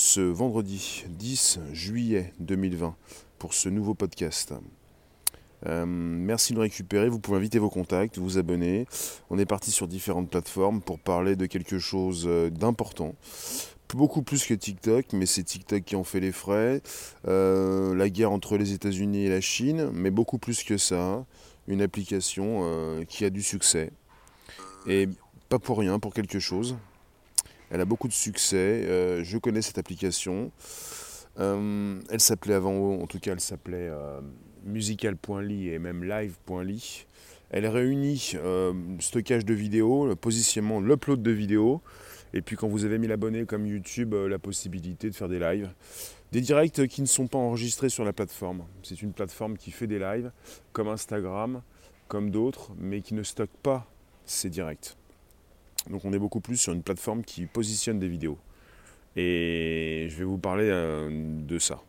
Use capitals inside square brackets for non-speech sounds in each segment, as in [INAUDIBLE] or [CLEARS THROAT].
ce vendredi 10 juillet 2020 pour ce nouveau podcast. Euh, merci de nous récupérer. Vous pouvez inviter vos contacts, vous abonner. On est parti sur différentes plateformes pour parler de quelque chose euh, d'important. Beaucoup plus que TikTok, mais c'est TikTok qui en fait les frais. Euh, la guerre entre les États-Unis et la Chine, mais beaucoup plus que ça. Une application qui a du succès. Et pas pour rien, pour quelque chose. Elle a beaucoup de succès. je connais cette application. elle s'appelait avant, en tout cas, elle s'appelait musical.ly et même live.ly. Elle réunit euh, stockage de vidéos, le positionnement, l'upload de vidéos, et puis quand vous avez mis l'abonné comme YouTube, euh, la possibilité de faire des lives. Des directs qui ne sont pas enregistrés sur la plateforme. C'est une plateforme qui fait des lives, comme Instagram, comme d'autres, mais qui ne stocke pas ces directs. Donc on est beaucoup plus sur une plateforme qui positionne des vidéos. Et je vais vous parler euh, de ça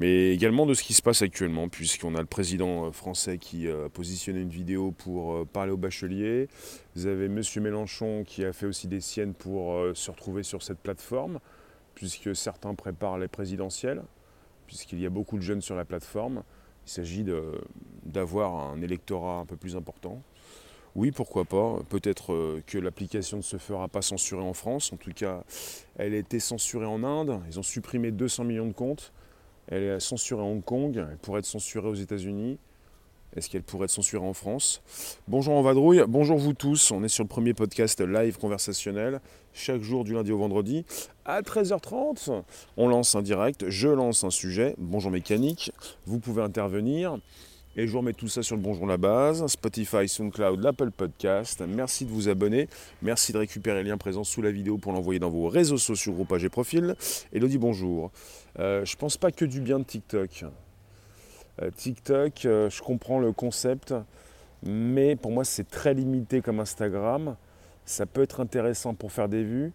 mais également de ce qui se passe actuellement, puisqu'on a le président euh, français qui euh, a positionné une vidéo pour parler aux bacheliers. Vous avez M. Mélenchon qui a fait aussi des siennes pour se retrouver sur cette plateforme, puisque certains préparent les présidentielles, puisqu'il y a beaucoup de jeunes sur la plateforme. Il s'agit d'avoir un électorat un peu plus important. Oui, pourquoi pas. Peut-être que l'application ne se fera pas censurer en France. En tout cas, elle a été censurée en Inde. Ils ont supprimé 200 millions de comptes. Elle est censurée à Hong Kong, elle pourrait être censurée aux États-Unis. Est-ce qu'elle pourrait être censurée en France? Bonjour en vadrouille, bonjour vous tous. On est sur le premier podcast live conversationnel, chaque jour du lundi au vendredi. À 13h30, on lance un direct, je lance un sujet. Bonjour mécanique, vous pouvez intervenir. Et je vous remets tout ça sur le Bonjour la base, Spotify, SoundCloud, l'Apple Podcast. Merci de vous abonner. Merci de récupérer les liens présents sous la vidéo pour l'envoyer dans vos réseaux sociaux, groupages et profils. Elodie, bonjour. Euh, je pense pas que du bien de TikTok. Euh, TikTok, euh, je comprends le concept, mais pour moi c'est très limité comme Instagram. Ça peut être intéressant pour faire des vues.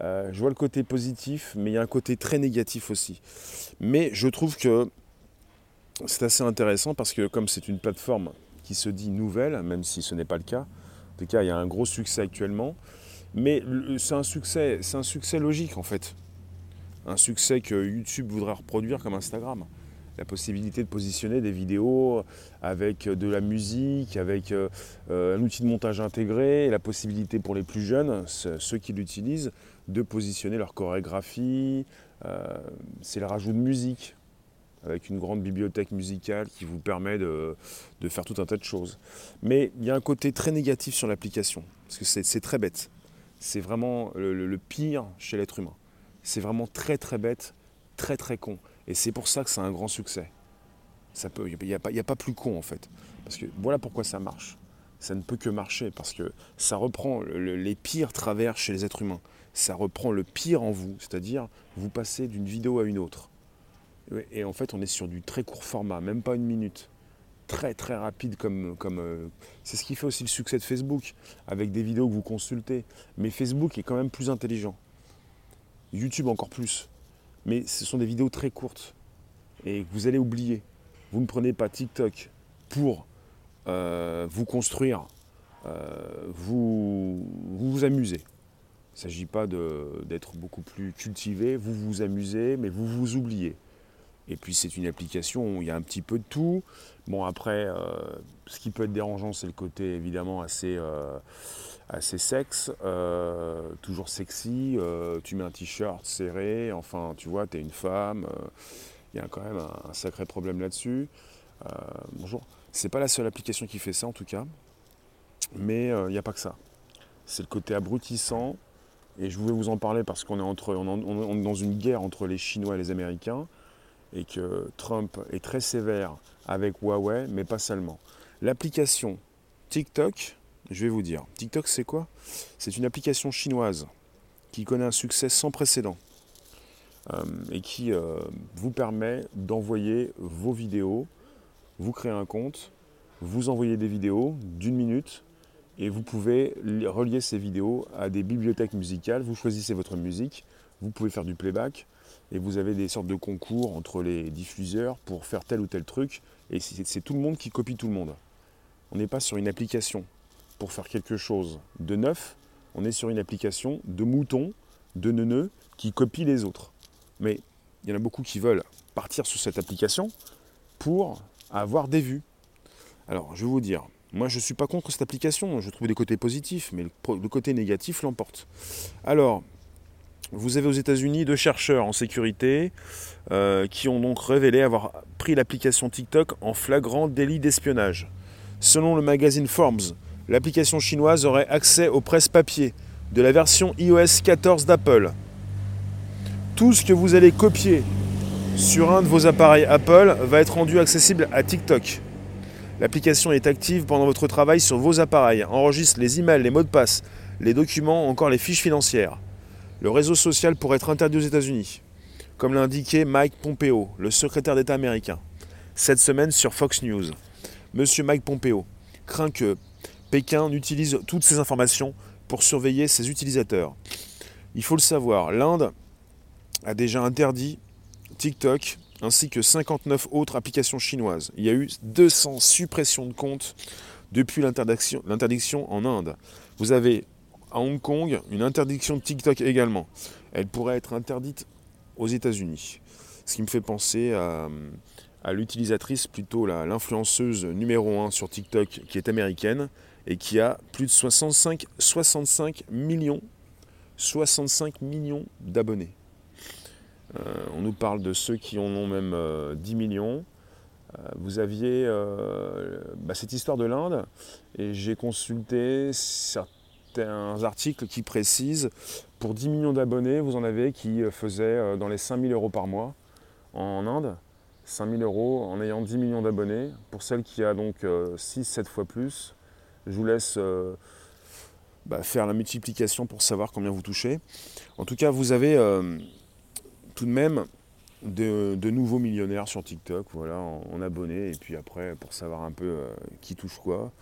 je vois le côté positif, mais il y a un côté très négatif aussi. Mais je trouve que c'est assez intéressant parce que comme c'est une plateforme qui se dit nouvelle, même si ce n'est pas le cas, en tout cas il y a un gros succès actuellement, mais c'est un succès, c'est un succès logique en fait. Un succès que YouTube voudrait reproduire comme Instagram. La possibilité de positionner des vidéos avec de la musique, avec euh, un outil de montage intégré, la possibilité pour les plus jeunes, ceux qui l'utilisent, de positionner leur chorégraphie. Euh, c'est le rajout de musique avec une grande bibliothèque musicale qui vous permet de, faire tout un tas de choses. Mais il y a un côté très négatif sur l'application, parce que c'est très bête. C'est vraiment le, pire chez l'être humain. C'est vraiment très très bête, très très con. Et c'est pour ça que c'est un grand succès. Il n'y a, a, pas plus con en fait. Parce que voilà pourquoi ça marche. Ça ne peut que marcher parce que ça reprend les pires travers chez les êtres humains. Ça reprend le pire en vous, c'est-à-dire vous passez d'une vidéo à une autre et en fait, on est sur du très court format, même pas une minute. Très très rapide comme. comme euh, c'est ce qui fait aussi le succès de Facebook, avec des vidéos que vous consultez. Mais Facebook est quand même plus intelligent. YouTube encore plus. Mais ce sont des vidéos très courtes et que vous allez oublier. Vous ne prenez pas TikTok pour euh, vous construire, euh, vous, vous, vous amuser. Il ne s'agit pas d'être beaucoup plus cultivé, vous vous amusez, mais vous vous oubliez. Et puis c'est une application où il y a un petit peu de tout. Bon après, euh, ce qui peut être dérangeant, c'est le côté évidemment assez, euh, assez sexe, euh, toujours sexy. tu mets un t-shirt serré, enfin tu vois, tu es une femme. Il y a quand même un, sacré problème là-dessus. bonjour. C'est pas la seule application qui fait ça en tout cas. Mais il n'y a pas que ça. C'est le côté abrutissant. Et je voulais vous en parler parce qu'on est, entre, on est dans une guerre entre les Chinois et les Américains et que Trump est très sévère avec Huawei, mais pas seulement. L'application TikTok, je vais vous dire, TikTok c'est quoi? C'est une application chinoise qui connaît un succès sans précédent euh, et qui euh, vous permet d'envoyer vos vidéos, vous créez un compte, vous envoyez des vidéos d'une minute et vous pouvez relier ces vidéos à des bibliothèques musicales, vous choisissez votre musique, vous pouvez faire du playback, et vous avez des sortes de concours entre les diffuseurs pour faire tel ou tel truc, et c'est tout le monde qui copie tout le monde. On n'est pas sur une application pour faire quelque chose de neuf, on est sur une application de moutons, de neuneux, qui copient les autres. Mais il y en a beaucoup qui veulent partir sur cette application pour avoir des vues. Alors, je vais vous dire, moi je ne suis pas contre cette application, je trouve des côtés positifs, mais le, côté négatif l'emporte. Alors, vous avez aux États-Unis deux chercheurs en sécurité euh, qui ont donc révélé avoir pris l'application TikTok en flagrant délit d'espionnage. Selon le magazine Forbes, l'application chinoise aurait accès aux presses papier de la version iOS 14 d'Apple. Tout ce que vous allez copier sur un de vos appareils Apple va être rendu accessible à TikTok. L'application est active pendant votre travail sur vos appareils, enregistre les emails, les mots de passe, les documents, encore les fiches financières. Le réseau social pourrait être interdit aux États-Unis, comme l'a indiqué Mike Pompeo, le secrétaire d'État américain, cette semaine sur Fox News. Monsieur Mike Pompeo craint que Pékin utilise toutes ces informations pour surveiller ses utilisateurs. Il faut le savoir, l'Inde a déjà interdit TikTok ainsi que 59 autres applications chinoises. Il y a eu 200 suppressions de comptes depuis l'interdiction en Inde. Vous avez à Hong Kong une interdiction de TikTok également. Elle pourrait être interdite aux États-Unis. Ce qui me fait penser à, l'utilisatrice, plutôt l'influenceuse numéro 1 sur TikTok qui est américaine et qui a plus de 65, 65 millions, 65 millions d'abonnés. Euh, on nous parle de ceux qui en ont même 10 euh, millions. Euh, vous aviez bah, cette histoire de l'Inde et j'ai consulté certains articles qui précisent pour 10 millions d'abonnés, vous en avez qui faisaient dans les 5000 euros par mois en Inde. 5000 euros en ayant 10 millions d'abonnés. Pour celle qui a donc 6-7 fois plus, je vous laisse bah, faire la multiplication pour savoir combien vous touchez. En tout cas, vous avez tout de même de, nouveaux millionnaires sur TikTok, voilà, en, abonnés, et puis après, pour savoir un peu euh, qui touche quoi.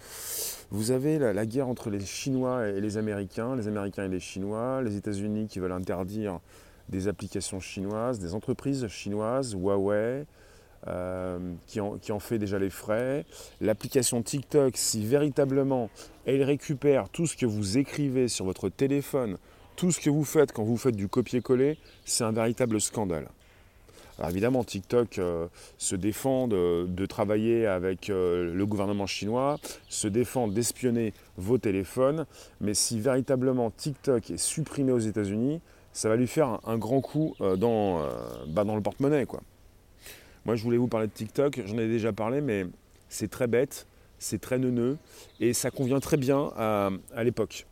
Vous avez la, guerre entre les Chinois et les Américains, les Américains et les Chinois, les États-Unis qui veulent interdire des applications chinoises, des entreprises chinoises, Huawei, euh, qui, en, qui, en, fait déjà les frais. L'application TikTok, si véritablement elle récupère tout ce que vous écrivez sur votre téléphone, tout ce que vous faites quand vous faites du copier-coller, c'est un véritable scandale. Alors évidemment, TikTok euh, se défend de, travailler avec euh, le gouvernement chinois, se défend d'espionner vos téléphones, mais si véritablement TikTok est supprimé aux États-Unis, ça va lui faire un, grand coup euh, dans, bah, dans le porte-monnaie. Moi, je voulais vous parler de TikTok, j'en ai déjà parlé, mais c'est très bête, c'est très neuneux, et ça convient très bien à l'époque.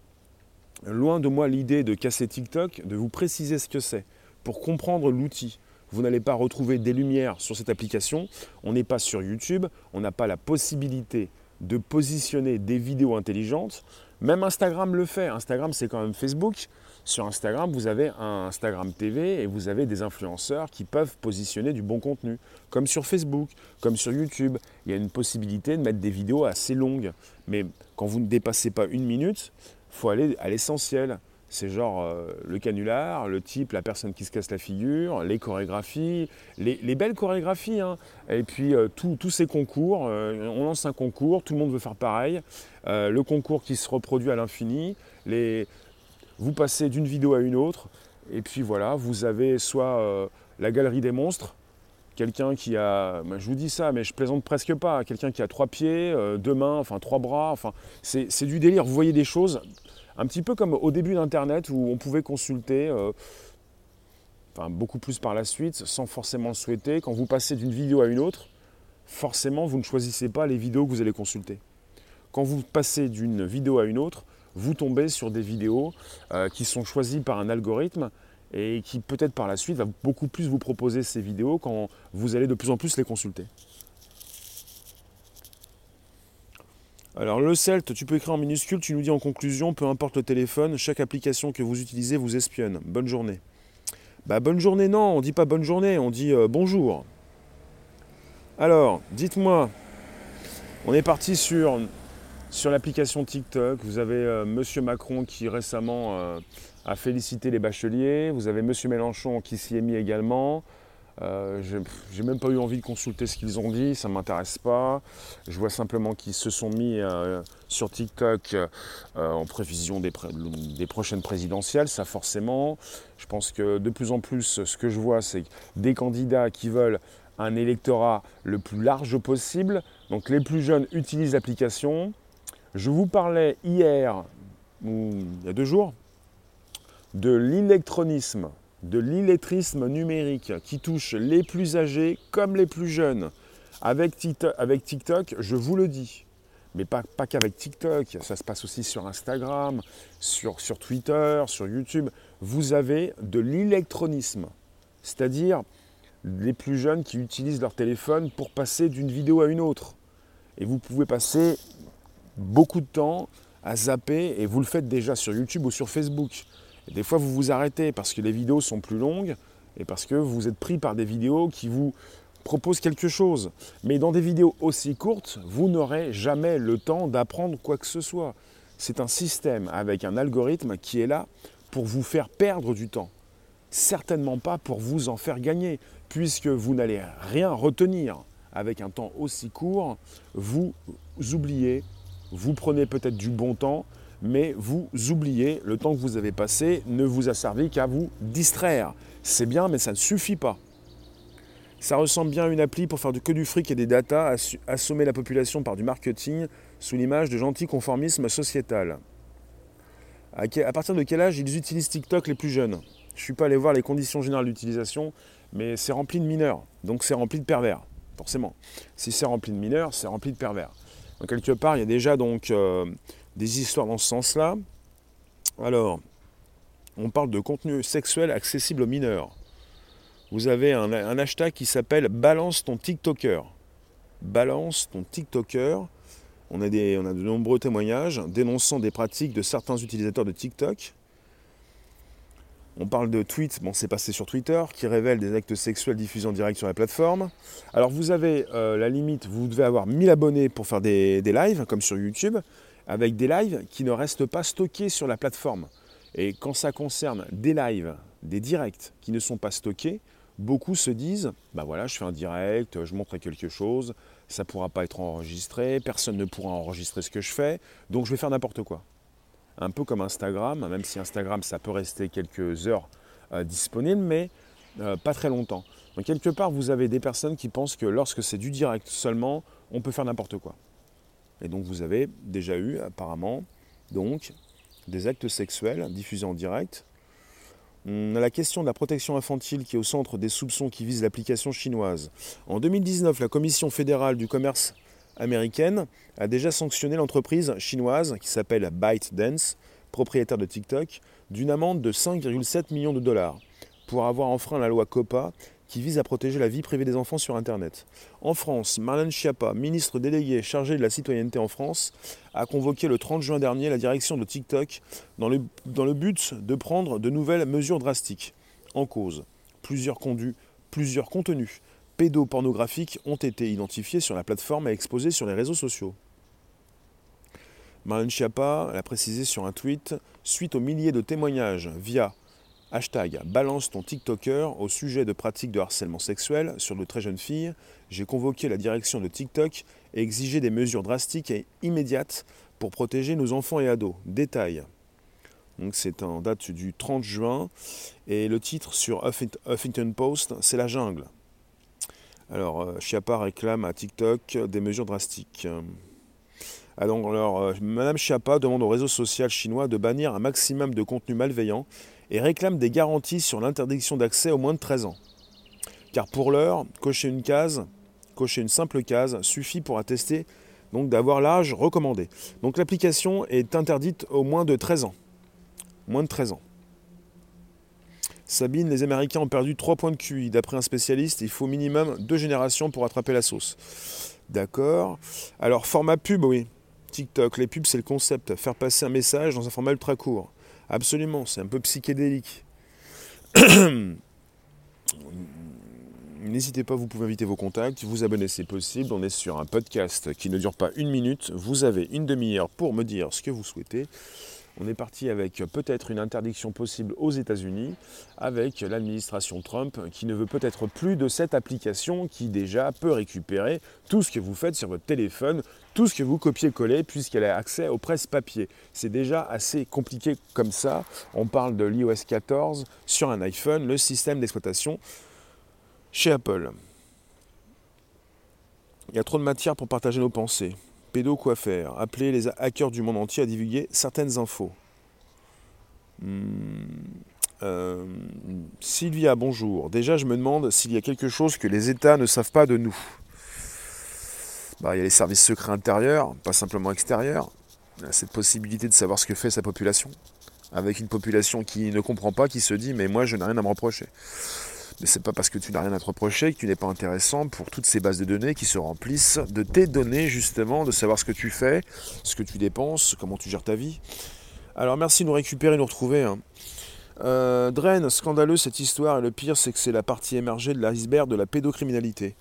Loin de moi l'idée de casser TikTok, de vous préciser ce que c'est. Pour comprendre l'outil, vous n'allez pas retrouver des lumières sur cette application. On n'est pas sur YouTube, on n'a pas la possibilité de positionner des vidéos intelligentes. Même Instagram le fait. Instagram, c'est quand même Facebook. Sur Instagram, vous avez un Instagram TV et vous avez des influenceurs qui peuvent positionner du bon contenu. Comme sur Facebook, comme sur YouTube. Il y a une possibilité de mettre des vidéos assez longues. Mais quand vous ne dépassez pas une minute, faut aller à l'essentiel. C'est genre euh, le canular, le type, la personne qui se casse la figure, les chorégraphies, les, belles chorégraphies. Hein. Et puis euh, tous ces concours, euh, on lance un concours, tout le monde veut faire pareil. le concours qui se reproduit à l'infini. Vous passez d'une vidéo à une autre. Et puis voilà, vous avez soit la galerie des monstres, quelqu'un qui a, bah, je vous dis ça, mais je plaisante presque pas, quelqu'un qui a trois pieds, deux mains, enfin trois bras, enfin c'est du délire. Vous voyez des choses un petit peu comme au début d'Internet où on pouvait consulter, euh, beaucoup plus par la suite, sans forcément le souhaiter. Quand vous passez d'une vidéo à une autre, forcément vous ne choisissez pas les vidéos que vous allez consulter. Quand vous passez d'une vidéo à une autre, vous tombez sur des vidéos euh, qui sont choisies par un algorithme et qui peut-être par la suite va beaucoup plus vous proposer ces vidéos quand vous allez de plus en plus les consulter. Alors le CELT, tu peux écrire en minuscule, tu nous dis en conclusion, peu importe le téléphone, chaque application que vous utilisez vous espionne. Bonne journée. Bah bonne journée non, on dit pas bonne journée, on dit euh, bonjour. Alors, dites-moi, on est parti sur, l'application TikTok. Vous avez euh, Monsieur Macron qui récemment euh, a félicité les bacheliers. Vous avez Monsieur Mélenchon qui s'y est mis également. Euh, j'ai même pas eu envie de consulter ce qu'ils ont dit, ça m'intéresse pas. Je vois simplement qu'ils se sont mis euh, sur TikTok euh, en prévision des, des, prochaines présidentielles, ça forcément. Je pense que de plus en plus, ce que je vois, c'est des candidats qui veulent un électorat le plus large possible. Donc les plus jeunes utilisent l'application. Je vous parlais hier, ou il y a deux jours, de l'électronisme de l'illettrisme numérique qui touche les plus âgés comme les plus jeunes. Avec TikTok, je vous le dis, mais pas, pas qu'avec TikTok, ça se passe aussi sur Instagram, sur, sur Twitter, sur YouTube. Vous avez de l'électronisme, c'est-à-dire les plus jeunes qui utilisent leur téléphone pour passer d'une vidéo à une autre. Et vous pouvez passer beaucoup de temps à zapper, et vous le faites déjà sur YouTube ou sur Facebook des fois, vous vous arrêtez parce que les vidéos sont plus longues et parce que vous êtes pris par des vidéos qui vous proposent quelque chose. Mais dans des vidéos aussi courtes, vous n'aurez jamais le temps d'apprendre quoi que ce soit. C'est un système avec un algorithme qui est là pour vous faire perdre du temps. Certainement pas pour vous en faire gagner, puisque vous n'allez rien retenir. Avec un temps aussi court, vous oubliez, vous prenez peut-être du bon temps, mais vous oubliez, le temps que vous avez passé ne vous a servi qu'à vous distraire. C'est bien, mais ça ne suffit pas. Ça ressemble bien à une appli pour faire que du fric et des datas, assommer la population par du marketing sous l'image de gentil conformisme sociétal. À, partir de quel âge ils utilisent TikTok les plus jeunes? Je ne suis pas allé voir les conditions générales d'utilisation, mais c'est rempli de mineurs, donc c'est rempli de pervers, forcément. Si c'est rempli de mineurs, c'est rempli de pervers. Quelque part, il y a déjà donc euh, des histoires dans ce sens-là. Alors, on parle de contenu sexuel accessible aux mineurs. Vous avez un, hashtag qui s'appelle Balance ton TikToker. Balance ton TikToker. On a, de nombreux témoignages dénonçant des pratiques de certains utilisateurs de TikTok. On parle de tweets, bon c'est passé sur Twitter, qui révèlent des actes sexuels diffusés en direct sur la plateforme. Alors vous avez euh, la limite, vous devez avoir 1000 abonnés pour faire des, des lives, comme sur YouTube avec des lives qui ne restent pas stockés sur la plateforme. Et quand ça concerne des lives, des directs qui ne sont pas stockés, beaucoup se disent bah voilà, je fais un direct, je montre quelque chose, ça ne pourra pas être enregistré, personne ne pourra enregistrer ce que je fais, donc je vais faire n'importe quoi. Un peu comme Instagram, même si Instagram ça peut rester quelques heures euh, disponible, mais euh, pas très longtemps. Donc quelque part, vous avez des personnes qui pensent que lorsque c'est du direct seulement, on peut faire n'importe quoi. Et donc vous avez déjà eu apparemment des actes sexuels diffusés en direct. On a la question de la protection infantile qui est au centre des soupçons qui visent l'application chinoise. En 2019, la Commission fédérale du commerce américaine a déjà sanctionné l'entreprise chinoise qui s'appelle ByteDance, propriétaire de TikTok, d'une amende de 5,7 millions de dollars pour avoir enfreint la loi COPA qui vise à protéger la vie privée des enfants sur Internet. En France, Marlène Schiappa, ministre déléguée chargée de la citoyenneté en France, a convoqué le 30 juin dernier la direction de TikTok dans le, dans le but de prendre de nouvelles mesures drastiques. En cause, plusieurs, conduits, plusieurs contenus pédopornographiques ont été identifiés sur la plateforme et exposés sur les réseaux sociaux. Marlène Schiappa l'a précisé sur un tweet suite aux milliers de témoignages via Hashtag balance ton TikToker au sujet de pratiques de harcèlement sexuel sur de très jeunes filles. J'ai convoqué la direction de TikTok et exigé des mesures drastiques et immédiates pour protéger nos enfants et ados. Détail. Donc c'est en date du 30 juin et le titre sur Huffington Post, c'est la jungle. Alors, euh, Chiappa réclame à TikTok des mesures drastiques. Alors, euh, Madame Chiappa demande au réseau social chinois de bannir un maximum de contenu malveillant et réclame des garanties sur l'interdiction d'accès aux moins de 13 ans. Car pour l'heure, cocher une case, cocher une simple case suffit pour attester donc d'avoir l'âge recommandé. Donc l'application est interdite aux moins de 13 ans. Moins de 13 ans. Sabine, les Américains ont perdu 3 points de QI. D'après un spécialiste, il faut minimum deux générations pour attraper la sauce. D'accord. Alors, format pub, oui. TikTok, les pubs, c'est le concept. Faire passer un message dans un format ultra court. Absolument, c'est un peu psychédélique. [COUGHS] N'hésitez pas, vous pouvez inviter vos contacts, vous abonner c'est possible. On est sur un podcast qui ne dure pas une minute. Vous avez une demi-heure pour me dire ce que vous souhaitez. On est parti avec peut-être une interdiction possible aux États-Unis, avec l'administration Trump qui ne veut peut-être plus de cette application qui déjà peut récupérer tout ce que vous faites sur votre téléphone, tout ce que vous copiez-collez, puisqu'elle a accès aux presses papier. C'est déjà assez compliqué comme ça. On parle de l'iOS 14 sur un iPhone, le système d'exploitation chez Apple. Il y a trop de matière pour partager nos pensées. Pédo quoi faire Appeler les hackers du monde entier à divulguer certaines infos. Hmm, euh, Sylvia, bonjour. Déjà, je me demande s'il y a quelque chose que les États ne savent pas de nous. Bah, il y a les services secrets intérieurs, pas simplement extérieurs. Cette possibilité de savoir ce que fait sa population. Avec une population qui ne comprend pas, qui se dit mais moi je n'ai rien à me reprocher. Mais c'est pas parce que tu n'as rien à te reprocher que tu n'es pas intéressant pour toutes ces bases de données qui se remplissent de tes données justement, de savoir ce que tu fais, ce que tu dépenses, comment tu gères ta vie. Alors merci de nous récupérer, nous retrouver. Hein. Euh, Drain, scandaleux cette histoire, et le pire c'est que c'est la partie émergée de l'iceberg de la pédocriminalité.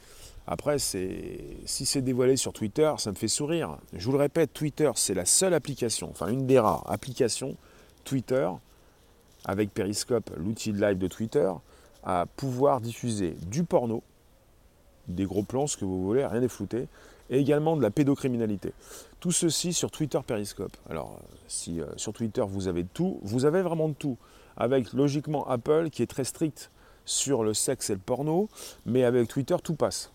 Après, si c'est dévoilé sur Twitter, ça me fait sourire. Je vous le répète, Twitter, c'est la seule application, enfin une des rares applications Twitter, avec Periscope, l'outil de live de Twitter, à pouvoir diffuser du porno, des gros plans, ce que vous voulez, rien n'est flouté, et également de la pédocriminalité. Tout ceci sur Twitter Periscope. Alors, si euh, sur Twitter vous avez tout, vous avez vraiment de tout. Avec logiquement Apple qui est très strict sur le sexe et le porno, mais avec Twitter tout passe.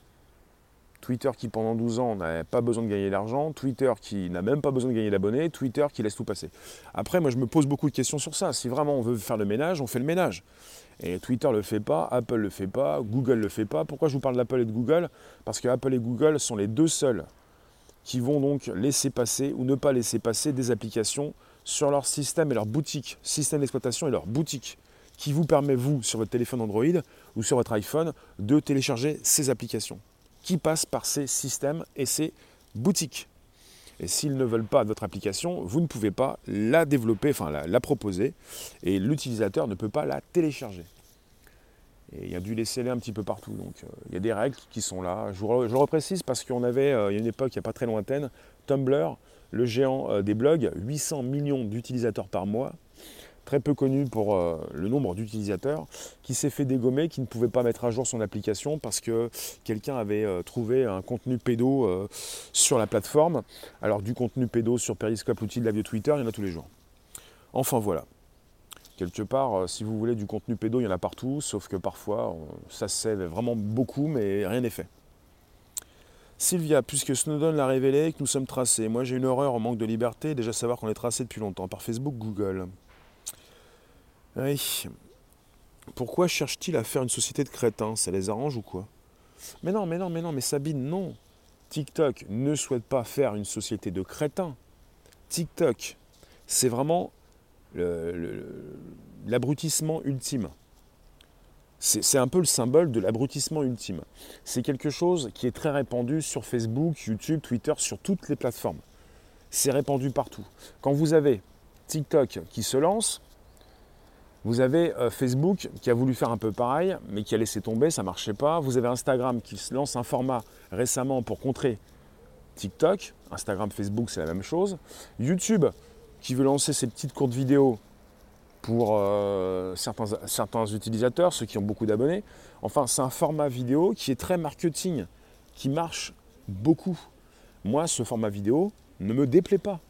Twitter qui pendant 12 ans n'a pas besoin de gagner d'argent, Twitter qui n'a même pas besoin de gagner d'abonnés, Twitter qui laisse tout passer. Après, moi je me pose beaucoup de questions sur ça. Si vraiment on veut faire le ménage, on fait le ménage. Et Twitter ne le fait pas, Apple ne le fait pas, Google ne le fait pas. Pourquoi je vous parle d'Apple et de Google? Parce que Apple et Google sont les deux seuls qui vont donc laisser passer ou ne pas laisser passer des applications sur leur système et leur boutique, système d'exploitation et leur boutique, qui vous permet, vous, sur votre téléphone Android ou sur votre iPhone, de télécharger ces applications, qui passent par ces systèmes et ces boutiques. Et s'ils ne veulent pas votre application, vous ne pouvez pas la développer, enfin la, proposer, et l'utilisateur ne peut pas la télécharger. Et il y a du laisser-aller un petit peu partout. Donc euh, il y a des règles qui sont là. Je, vous, je reprécise parce qu'on avait, euh, il y a une époque, il n'y a pas très lointaine, Tumblr, le géant euh, des blogs, 800 millions d'utilisateurs par mois très peu connu pour euh, le nombre d'utilisateurs, qui s'est fait dégommer, qui ne pouvait pas mettre à jour son application parce que quelqu'un avait euh, trouvé un contenu pédo euh, sur la plateforme. Alors du contenu pédo sur Periscope, l'outil de la vie Twitter, il y en a tous les jours. Enfin voilà. Quelque part, si vous voulez du contenu pédo, il y en a partout, sauf que parfois, ça se vraiment beaucoup, mais rien n'est fait. Sylvia, puisque Snowden l'a révélé, que nous sommes tracés, moi j'ai une horreur au manque de liberté, déjà savoir qu'on est tracé depuis longtemps, par Facebook, Google. Oui. Pourquoi cherche-t-il à faire une société de crétins? Ça les arrange ou quoi? Mais non, mais non, mais non, mais Sabine, non. TikTok ne souhaite pas faire une société de crétins. TikTok, c'est vraiment l'abrutissement ultime. C'est un peu le symbole de l'abrutissement ultime. C'est quelque chose qui est très répandu sur Facebook, YouTube, Twitter, sur toutes les plateformes. C'est répandu partout. Quand vous avez TikTok qui se lance, vous avez euh, Facebook qui a voulu faire un peu pareil, mais qui a laissé tomber, ça ne marchait pas. Vous avez Instagram qui se lance un format récemment pour contrer TikTok. Instagram, Facebook, c'est la même chose. YouTube qui veut lancer ses petites courtes vidéos pour euh, certains, certains utilisateurs, ceux qui ont beaucoup d'abonnés. Enfin, c'est un format vidéo qui est très marketing, qui marche beaucoup. Moi, ce format vidéo ne me déplaît pas.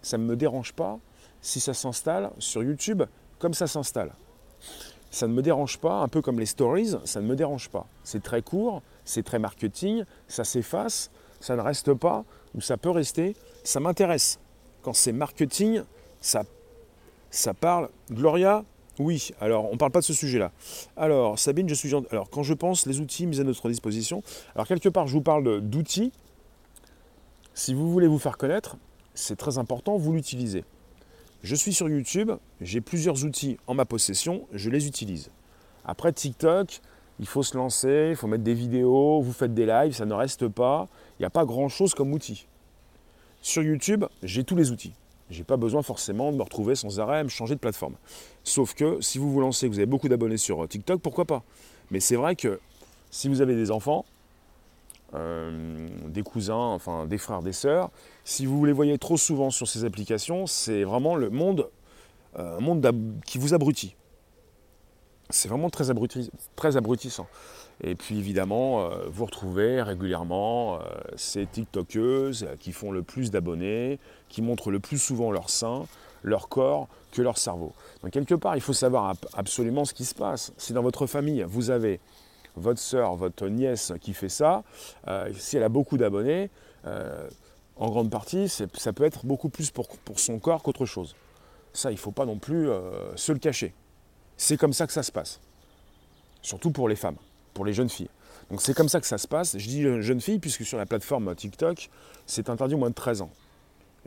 Ça ne me dérange pas si ça s'installe sur YouTube comme ça s'installe. Ça ne me dérange pas, un peu comme les stories, ça ne me dérange pas. C'est très court, c'est très marketing, ça s'efface, ça ne reste pas, ou ça peut rester, ça m'intéresse. Quand c'est marketing, ça, parle. Gloria, oui, alors on ne parle pas de ce sujet-là. Alors, Sabine, je suis Alors, quand je pense les outils mis à notre disposition, alors quelque part, je vous parle d'outils. Si vous voulez vous faire connaître, c'est très important, vous l'utilisez. Je suis sur YouTube, j'ai plusieurs outils en ma possession, je les utilise. Après TikTok, il faut se lancer, il faut mettre des vidéos, vous faites des lives, ça ne reste pas. Il n'y a pas grand-chose comme outil. Sur YouTube, j'ai tous les outils. Je n'ai pas besoin forcément de me retrouver sans arrêt me changer de plateforme. Sauf que si vous vous lancez, que vous avez beaucoup d'abonnés sur TikTok, pourquoi pas? Mais c'est vrai que si vous avez des enfants, euh, des cousins, enfin des frères, des sœurs. Si vous les voyez trop souvent sur ces applications, c'est vraiment le monde, un monde qui vous abrutit. C'est vraiment très, très abrutissant. Et puis évidemment, vous retrouvez régulièrement ces TikTokeuses qui font le plus d'abonnés, qui montrent le plus souvent leur sein, leur corps que leur cerveau. Donc quelque part, il faut savoir absolument ce qui se passe. Si dans votre famille, vous avez votre soeur, votre nièce qui fait ça, euh, si elle a beaucoup d'abonnés, euh, en grande partie, ça peut être beaucoup plus pour, son corps qu'autre chose. Ça, il ne faut pas non plus euh, se le cacher. C'est comme ça que ça se passe. Surtout pour les femmes, pour les jeunes filles. Donc c'est comme ça que ça se passe. Je dis jeune fille puisque sur la plateforme TikTok, c'est interdit au moins de 13 ans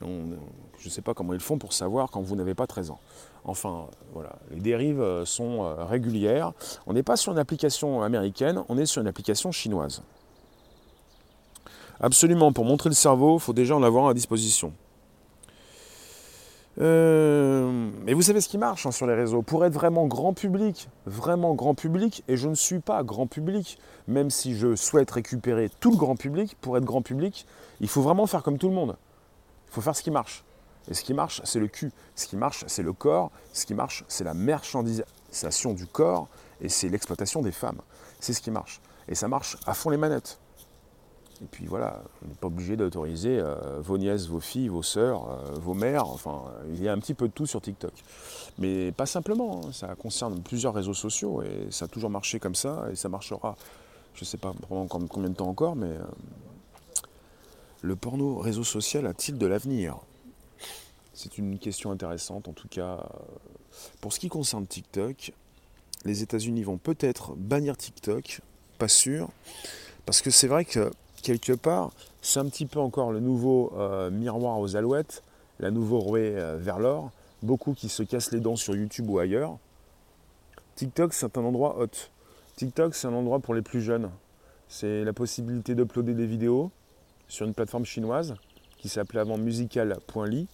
je ne sais pas comment ils font pour savoir quand vous n'avez pas 13 ans. Enfin, voilà, les dérives euh, sont euh, régulières. On n'est pas sur une application américaine, on est sur une application chinoise. Absolument, pour montrer le cerveau, il faut déjà en avoir à disposition. Euh, mais vous savez ce qui marche hein, sur les réseaux. Pour être vraiment grand public, vraiment grand public, et je ne suis pas grand public, même si je souhaite récupérer tout le grand public, pour être grand public, il faut vraiment faire comme tout le monde. Il faut faire ce qui marche. Et ce qui marche, c'est le cul. Ce qui marche, c'est le corps. Ce qui marche, c'est la marchandisation du corps et c'est l'exploitation des femmes. C'est ce qui marche. Et ça marche à fond les manettes. Et puis voilà, on n'est pas obligé d'autoriser euh, vos nièces, vos filles, vos sœurs, euh, vos mères. Enfin, il y a un petit peu de tout sur TikTok. Mais pas simplement, hein. ça concerne plusieurs réseaux sociaux et ça a toujours marché comme ça et ça marchera, je ne sais pas pendant combien de temps encore, mais euh, le porno réseau social a-t-il de l'avenir? C'est une question intéressante en tout cas. Pour ce qui concerne TikTok, les États-Unis vont peut-être bannir TikTok, pas sûr, parce que c'est vrai que quelque part, c'est un petit peu encore le nouveau euh, miroir aux alouettes, la nouvelle rouée euh, vers l'or, beaucoup qui se cassent les dents sur YouTube ou ailleurs. TikTok, c'est un endroit hot. TikTok, c'est un endroit pour les plus jeunes. C'est la possibilité d'uploader des vidéos, sur une plateforme chinoise qui s'appelait avant musical.ly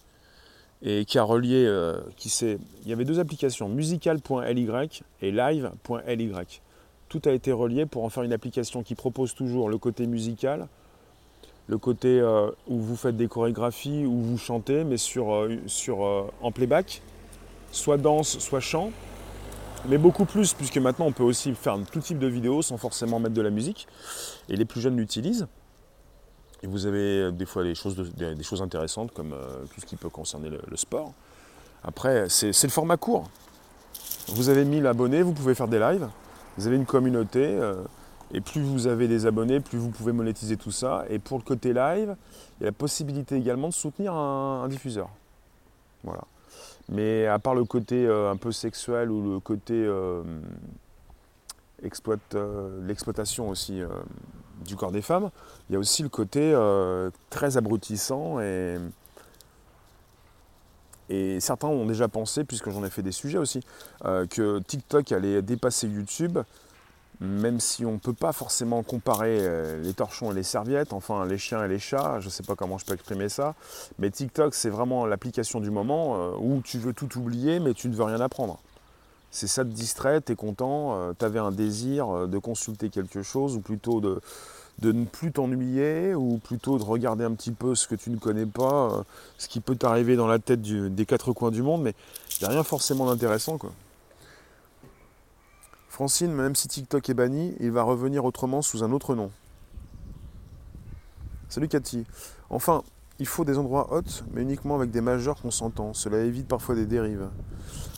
et qui a relié, euh, qui il y avait deux applications, musical.ly et live.ly. Tout a été relié pour en faire une application qui propose toujours le côté musical, le côté euh, où vous faites des chorégraphies, où vous chantez, mais sur, euh, sur, en playback, soit danse, soit chant, mais beaucoup plus, puisque maintenant on peut aussi faire tout type de vidéos sans forcément mettre de la musique, et les plus jeunes l'utilisent. Et vous avez euh, des fois des choses, des choses intéressantes comme euh, tout ce qui peut concerner le, sport. Après, c'est le format court. Vous avez 1000 abonnés, vous pouvez faire des lives. Vous avez une communauté. Euh, et plus vous avez des abonnés, plus vous pouvez monétiser tout ça. Et pour le côté live, il y a la possibilité également de soutenir un, diffuseur. Voilà. Mais à part le côté un peu sexuel ou le côté l'exploitation aussi du corps des femmes, il y a aussi le côté euh, très abrutissant et, certains ont déjà pensé, puisque j'en ai fait des sujets aussi, euh, que TikTok allait dépasser YouTube, même si on ne peut pas forcément comparer euh, les torchons et les serviettes, enfin les chiens et les chats, je ne sais pas comment je peux exprimer ça, mais TikTok c'est vraiment l'application du moment où tu veux tout oublier mais tu ne veux rien apprendre. C'est ça te distrait, tu es content, tu avais un désir de consulter quelque chose ou plutôt de, ne plus t'ennuyer ou plutôt de regarder un petit peu ce que tu ne connais pas, euh, ce qui peut t'arriver dans la tête des quatre coins du monde, mais il n'y a rien forcément d'intéressant. quoi. Francine, même si TikTok est banni, il va revenir autrement sous un autre nom. Salut Cathy. Enfin, il faut des endroits hot, mais uniquement avec des majeurs consentants. Cela évite parfois des dérives.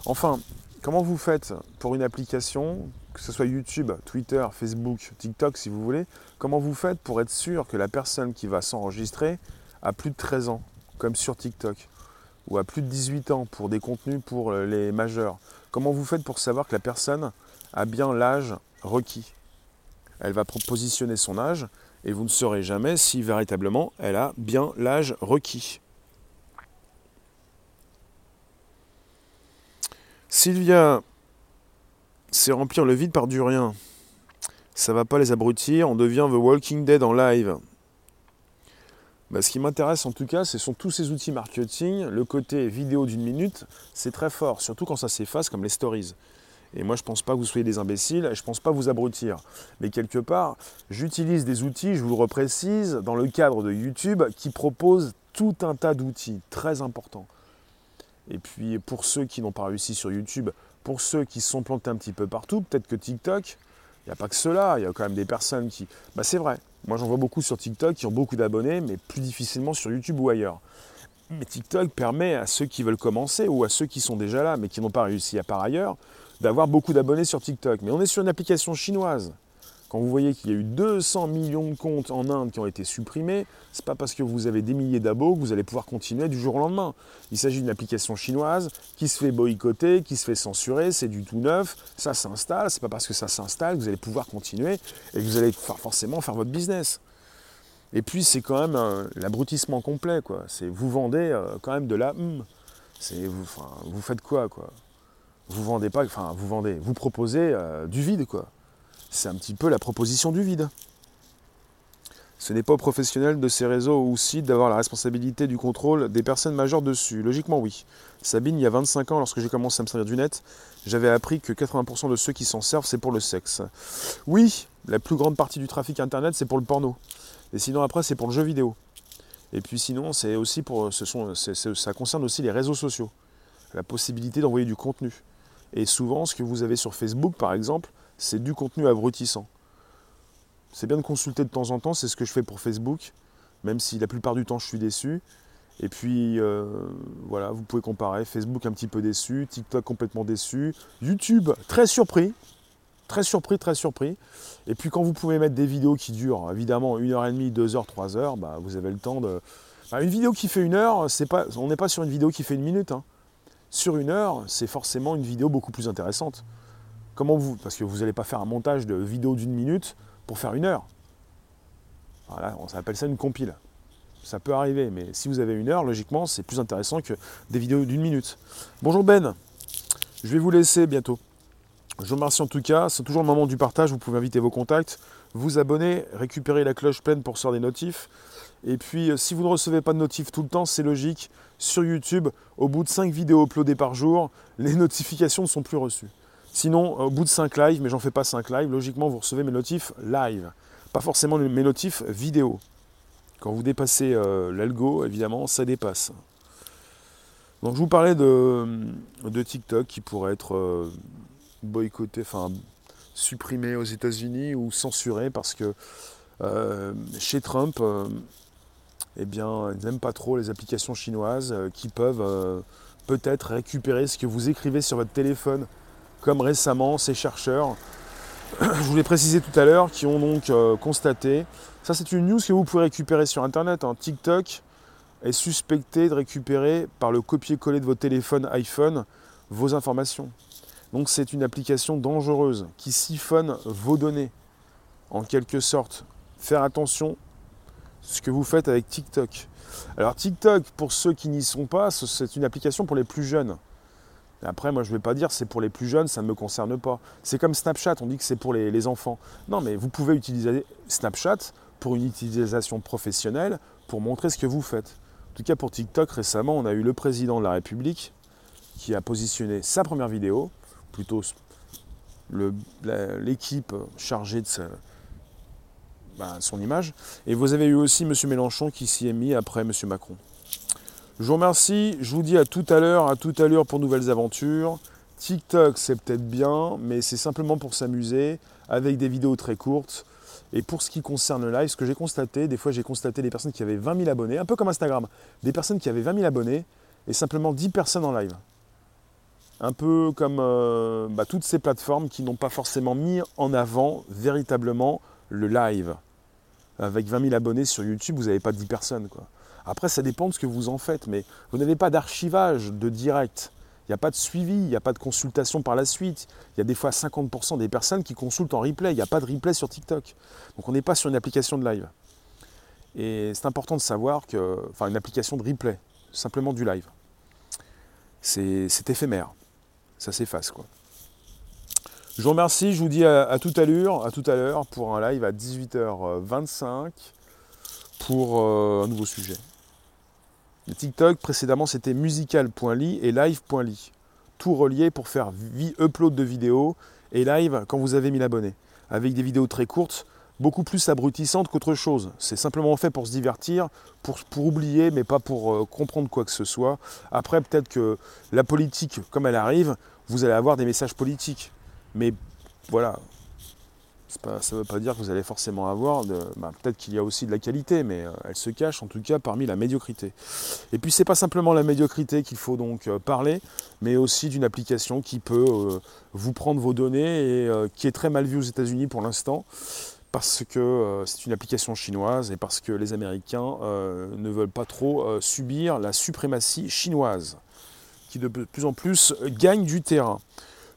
Enfin, comment vous faites pour une application que ce soit YouTube, Twitter, Facebook, TikTok si vous voulez, comment vous faites pour être sûr que la personne qui va s'enregistrer a plus de 13 ans, comme sur TikTok, ou a plus de 18 ans pour des contenus pour euh, les majeurs? Comment vous faites pour savoir que la personne a bien l'âge requis? Elle va positionner son âge et vous ne saurez jamais si véritablement elle a bien l'âge requis. Sylvia c'est remplir le vide par du rien. Ça va pas les abrutir, on devient The Walking Dead en live. Bah, ce qui m'intéresse en tout cas, ce sont tous ces outils marketing. Le côté vidéo d'une minute, c'est très fort, surtout quand ça s'efface comme les stories. Et moi, je ne pense pas que vous soyez des imbéciles, je ne pense pas vous abrutir. Mais quelque part, j'utilise des outils, je vous le reprécise, dans le cadre de YouTube, qui proposent tout un tas d'outils très importants. Et puis, pour ceux qui n'ont pas réussi sur YouTube, pour ceux qui se sont plantés un petit peu partout, peut-être que TikTok, il n'y a pas que cela, il y a quand même des personnes qui... Bah c'est vrai, moi j'en vois beaucoup sur TikTok qui ont beaucoup d'abonnés, mais plus difficilement sur YouTube ou ailleurs. Mais TikTok permet à ceux qui veulent commencer ou à ceux qui sont déjà là mais qui n'ont pas réussi à par ailleurs d'avoir beaucoup d'abonnés sur TikTok. Mais on est sur une application chinoise. Quand vous voyez qu'il y a eu 200 millions de comptes en Inde qui ont été supprimés, ce n'est pas parce que vous avez des milliers d'abos que vous allez pouvoir continuer du jour au lendemain. Il s'agit d'une application chinoise qui se fait boycotter, qui se fait censurer, c'est du tout neuf, ça s'installe, c'est pas parce que ça s'installe que vous allez pouvoir continuer et que vous allez forcément faire votre business. Et puis c'est quand même l'abrutissement complet, quoi. C'est vous vendez euh, quand même de la hum. C'est vous, vous faites quoi, quoi? Vous vendez pas, enfin vous vendez, vous proposez euh, du vide, quoi c'est un petit peu la proposition du vide. Ce n'est pas aux professionnels de ces réseaux ou sites d'avoir la responsabilité du contrôle des personnes majeures dessus. Logiquement, oui. Sabine, il y a 25 ans, lorsque j'ai commencé à me servir du net, j'avais appris que 80% de ceux qui s'en servent, c'est pour le sexe. Oui, la plus grande partie du trafic internet, c'est pour le porno. Et sinon, après, c'est pour le jeu vidéo. Et puis sinon, c'est aussi pour, ça concerne aussi les réseaux sociaux. La possibilité d'envoyer du contenu. Et souvent, ce que vous avez sur Facebook, par exemple, c'est du contenu abrutissant. C'est bien de consulter de temps en temps, c'est ce que je fais pour Facebook, même si la plupart du temps je suis déçu. Et puis euh, voilà, vous pouvez comparer Facebook un petit peu déçu, TikTok complètement déçu, YouTube très surpris, très surpris, très surpris. Et puis quand vous pouvez mettre des vidéos qui durent évidemment une heure et demie, deux heures, trois heures, bah, vous avez le temps de. Bah, une vidéo qui fait une heure, on n'est pas sur une vidéo qui fait une minute. Hein. Sur une heure, c'est forcément une vidéo beaucoup plus intéressante. Comment vous Parce que vous n'allez pas faire un montage de vidéo d'une minute pour faire une heure. Voilà, on s'appelle ça une compile. Ça peut arriver, mais si vous avez une heure, logiquement, c'est plus intéressant que des vidéos d'une minute. Bonjour Ben, je vais vous laisser bientôt. Je vous remercie en tout cas, c'est toujours le moment du partage, vous pouvez inviter vos contacts, vous abonner, récupérer la cloche pleine pour sortir des notifs. Et puis euh, si vous ne recevez pas de notifs tout le temps, c'est logique, sur YouTube, au bout de 5 vidéos uploadées par jour, les [LAUGHS] notifications ne sont plus reçues. Sinon, au bout de 5 lives, mais j'en fais pas 5 lives, logiquement vous recevez mes notifs live, pas forcément mes notifs vidéo. Quand vous dépassez euh, l'algo, évidemment, ça dépasse. Donc je vous parlais de, TikTok qui pourrait être euh, boycotté, enfin supprimé aux États-Unis ou censuré parce que euh, chez Trump, eh bien, ils n'aiment pas trop les applications chinoises qui peuvent peut-être récupérer ce que vous écrivez sur votre téléphone comme récemment ces chercheurs, [CLEARS THROAT] je vous l'ai précisé tout à l'heure, qui ont donc euh, constaté, ça c'est une news que vous pouvez récupérer sur Internet, hein. TikTok est suspecté de récupérer par le copier-coller de vos téléphones iPhone vos informations. Donc c'est une application dangereuse qui siphonne vos données, en quelque sorte. Faire attention ce que vous faites avec TikTok. Alors TikTok, pour ceux qui n'y sont pas, c'est une application pour les plus jeunes. Après, moi, je ne vais pas dire c'est pour les plus jeunes, ça ne me concerne pas. C'est comme Snapchat, on dit que c'est pour les, enfants. Non, mais vous pouvez utiliser Snapchat pour une utilisation professionnelle, pour montrer ce que vous faites. En tout cas, pour TikTok, récemment, on a eu le président de la République qui a positionné sa première vidéo, plutôt l'équipe chargée de bah, son image. Et vous avez eu aussi M. Mélenchon qui s'y est mis après M. Macron. Je vous remercie, je vous dis à tout à l'heure, à tout à l'heure pour nouvelles aventures. TikTok, c'est peut-être bien, mais c'est simplement pour s'amuser, avec des vidéos très courtes. Et pour ce qui concerne le live, ce que j'ai constaté, des fois j'ai constaté des personnes qui avaient 20 000 abonnés, un peu comme Instagram, des personnes qui avaient 20 000 abonnés et simplement 10 personnes en live. Un peu comme euh, bah, toutes ces plateformes qui n'ont pas forcément mis en avant véritablement le live. Avec 20 000 abonnés sur YouTube, vous n'avez pas 10 personnes. Quoi. Après, ça dépend de ce que vous en faites, mais vous n'avez pas d'archivage de direct. Il n'y a pas de suivi, il n'y a pas de consultation par la suite. Il y a des fois 50% des personnes qui consultent en replay. Il n'y a pas de replay sur TikTok. Donc on n'est pas sur une application de live. Et c'est important de savoir que, enfin, une application de replay, simplement du live. C'est éphémère. Ça s'efface, quoi. Je vous remercie, je vous dis à, à l'heure, à tout à l'heure pour un live à 18h25 pour euh, un nouveau sujet. Le TikTok, précédemment, c'était musical.ly et live.ly. tout relié pour faire upload de vidéos et live quand vous avez 1000 abonnés. Avec des vidéos très courtes, beaucoup plus abrutissantes qu'autre chose. C'est simplement fait pour se divertir, pour, pour oublier, mais pas pour euh, comprendre quoi que ce soit. Après, peut-être que la politique, comme elle arrive, vous allez avoir des messages politiques. Mais voilà, ça ne veut pas dire que vous allez forcément avoir, bah, peut-être qu'il y a aussi de la qualité, mais euh, elle se cache en tout cas parmi la médiocrité. Et puis c'est pas simplement la médiocrité qu'il faut donc euh, parler, mais aussi d'une application qui peut euh, vous prendre vos données et qui est très mal vue aux États-Unis pour l'instant, parce que c'est une application chinoise et parce que les Américains ne veulent pas trop subir la suprématie chinoise, qui de plus en plus gagne du terrain.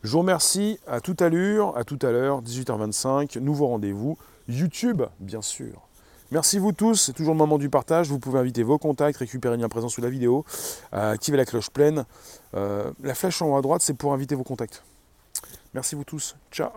Je vous remercie, à toute allure, à tout à l'heure, 18h25, nouveau rendez-vous, YouTube, bien sûr. Merci vous tous, c'est toujours le moment du partage. Vous pouvez inviter vos contacts, récupérer le lien présent sous la vidéo, euh, activer la cloche pleine. Euh, la flèche en haut à droite, c'est pour inviter vos contacts. Merci vous tous. Ciao